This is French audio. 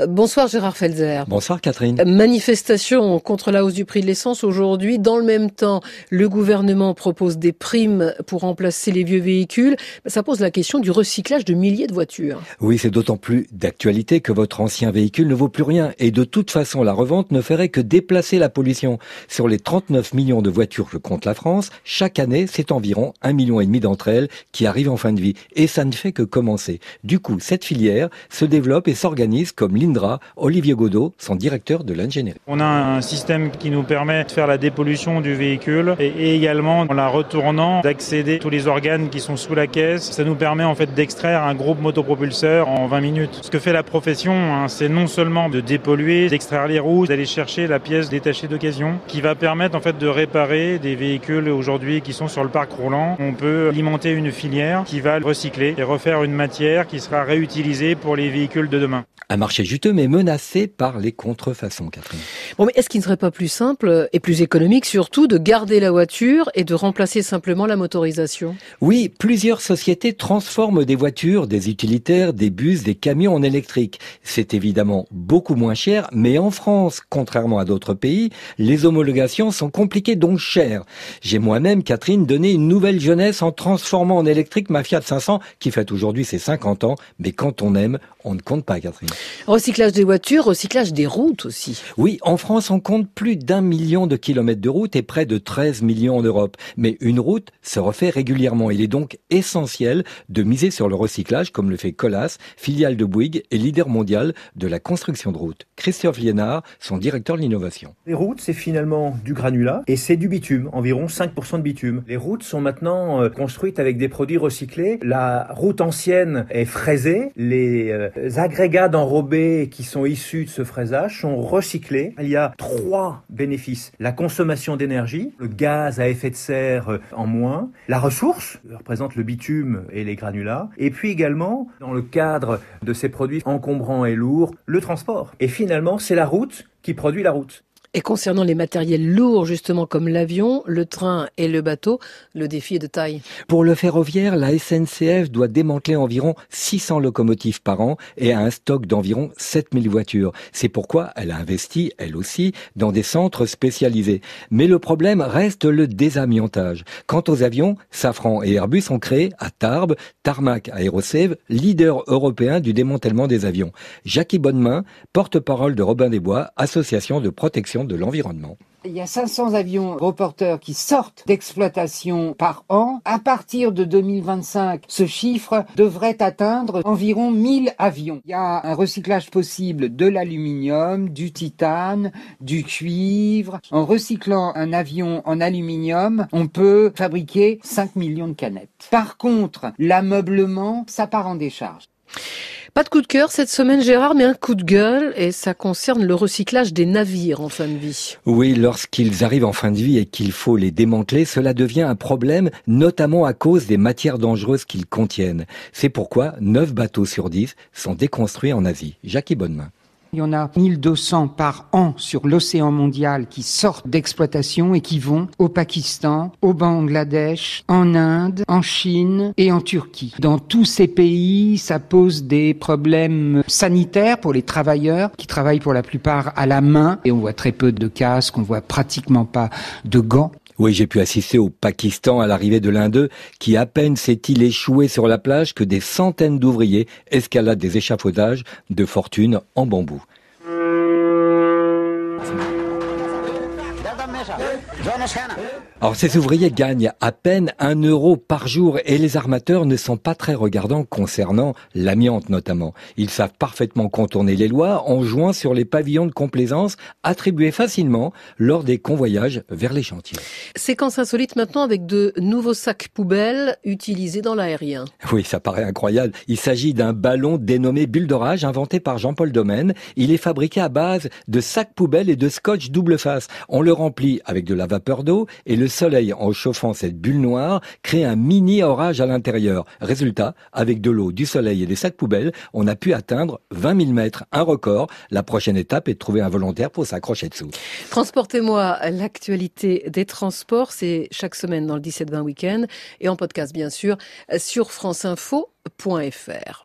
Euh, bonsoir Gérard Felzer. Bonsoir Catherine. Manifestation contre la hausse du prix de l'essence aujourd'hui. Dans le même temps, le gouvernement propose des primes pour remplacer les vieux véhicules. Ça pose la question du recyclage de milliers de voitures. Oui, c'est d'autant plus d'actualité que votre ancien véhicule ne vaut plus rien. Et de toute façon, la revente ne ferait que déplacer la pollution. Sur les 39 millions de voitures que compte la France, chaque année, c'est environ un million et demi d'entre elles qui arrivent en fin de vie. Et ça ne fait que commencer. Du coup, cette filière se développe et s'organise comme l'INDRA, Olivier Godot, son directeur de l'ingénierie. On a un système qui nous permet de faire la dépollution du véhicule et également en la retournant d'accéder tous les organes qui sont sous la caisse. Ça nous permet en fait d'extraire un groupe motopropulseur en 20 minutes. Ce que fait la profession, hein, c'est non seulement de dépolluer, d'extraire les roues, d'aller chercher la pièce détachée d'occasion, qui va permettre en fait de réparer des véhicules aujourd'hui qui sont sur le parc roulant. On peut alimenter une filière qui va recycler et refaire une matière qui sera réutilisée pour les véhicules de demain. Marché juteux mais menacé par les contrefaçons, Catherine. Bon, mais est-ce qu'il ne serait pas plus simple et plus économique surtout de garder la voiture et de remplacer simplement la motorisation? Oui, plusieurs sociétés transforment des voitures, des utilitaires, des bus, des camions en électrique. C'est évidemment beaucoup moins cher, mais en France, contrairement à d'autres pays, les homologations sont compliquées donc chères. J'ai moi-même, Catherine, donné une nouvelle jeunesse en transformant en électrique ma Fiat 500 qui fête aujourd'hui ses 50 ans, mais quand on aime, on ne compte pas, Catherine. Recyclage des voitures, recyclage des routes aussi. Oui, en France, on compte plus d'un million de kilomètres de routes et près de 13 millions en Europe. Mais une route se refait régulièrement. Il est donc essentiel de miser sur le recyclage, comme le fait Colas, filiale de Bouygues et leader mondial de la construction de routes. Christophe Liénard, son directeur de l'innovation. Les routes, c'est finalement du granulat et c'est du bitume, environ 5% de bitume. Les routes sont maintenant euh, construites avec des produits recyclés. La route ancienne est fraisée. Les euh, agrégats d'enrobés qui sont issus de ce fraisage sont recyclés. Il y a trois bénéfices. La consommation d'énergie, le gaz à effet de serre euh, en moins, la ressource, représente le bitume et les granulats, et puis également, dans le cadre de ces produits encombrants et lourds, le transport. Et finalement, c'est la route qui produit la route. Et concernant les matériels lourds, justement comme l'avion, le train et le bateau, le défi est de taille. Pour le ferroviaire, la SNCF doit démanteler environ 600 locomotives par an et a un stock d'environ 7000 voitures. C'est pourquoi elle a investi, elle aussi, dans des centres spécialisés. Mais le problème reste le désamiantage. Quant aux avions, Safran et Airbus ont créé à Tarbes Tarmac Aerosave, leader européen du démantèlement des avions. Jackie Bonnemain, porte-parole de Robin des Bois, association de de l'environnement. Il y a 500 avions reporters qui sortent d'exploitation par an. À partir de 2025, ce chiffre devrait atteindre environ 1000 avions. Il y a un recyclage possible de l'aluminium, du titane, du cuivre. En recyclant un avion en aluminium, on peut fabriquer 5 millions de canettes. Par contre, l'ameublement, ça part en décharge. Pas de coup de cœur cette semaine, Gérard, mais un coup de gueule, et ça concerne le recyclage des navires en fin de vie. Oui, lorsqu'ils arrivent en fin de vie et qu'il faut les démanteler, cela devient un problème, notamment à cause des matières dangereuses qu'ils contiennent. C'est pourquoi 9 bateaux sur 10 sont déconstruits en Asie. Jackie Bonnemain. Il y en a 1200 par an sur l'océan mondial qui sortent d'exploitation et qui vont au Pakistan, au Bangladesh, en Inde, en Chine et en Turquie. Dans tous ces pays, ça pose des problèmes sanitaires pour les travailleurs qui travaillent pour la plupart à la main et on voit très peu de casques, on voit pratiquement pas de gants. Oui, j'ai pu assister au Pakistan à l'arrivée de l'un d'eux, qui à peine s'est-il échoué sur la plage que des centaines d'ouvriers escaladent des échafaudages de fortune en bambou. Alors ces ouvriers gagnent à peine un euro par jour et les armateurs ne sont pas très regardants concernant l'amiante notamment. Ils savent parfaitement contourner les lois en jouant sur les pavillons de complaisance attribués facilement lors des convoyages vers les chantiers. Séquence insolite maintenant avec de nouveaux sacs poubelles utilisés dans l'aérien. Oui, ça paraît incroyable. Il s'agit d'un ballon dénommé bulle d'orage inventé par Jean-Paul Domaine. Il est fabriqué à base de sacs poubelles et de scotch double face. On le remplit avec de la vapeur d'eau et le soleil, en chauffant cette bulle noire, crée un mini orage à l'intérieur. Résultat, avec de l'eau, du soleil et des sacs poubelles, on a pu atteindre 20 000 mètres, un record. La prochaine étape est de trouver un volontaire pour s'accrocher dessous. Transportez-moi l'actualité des transports, c'est chaque semaine dans le 17-20 week-end et en podcast bien sûr sur franceinfo.fr.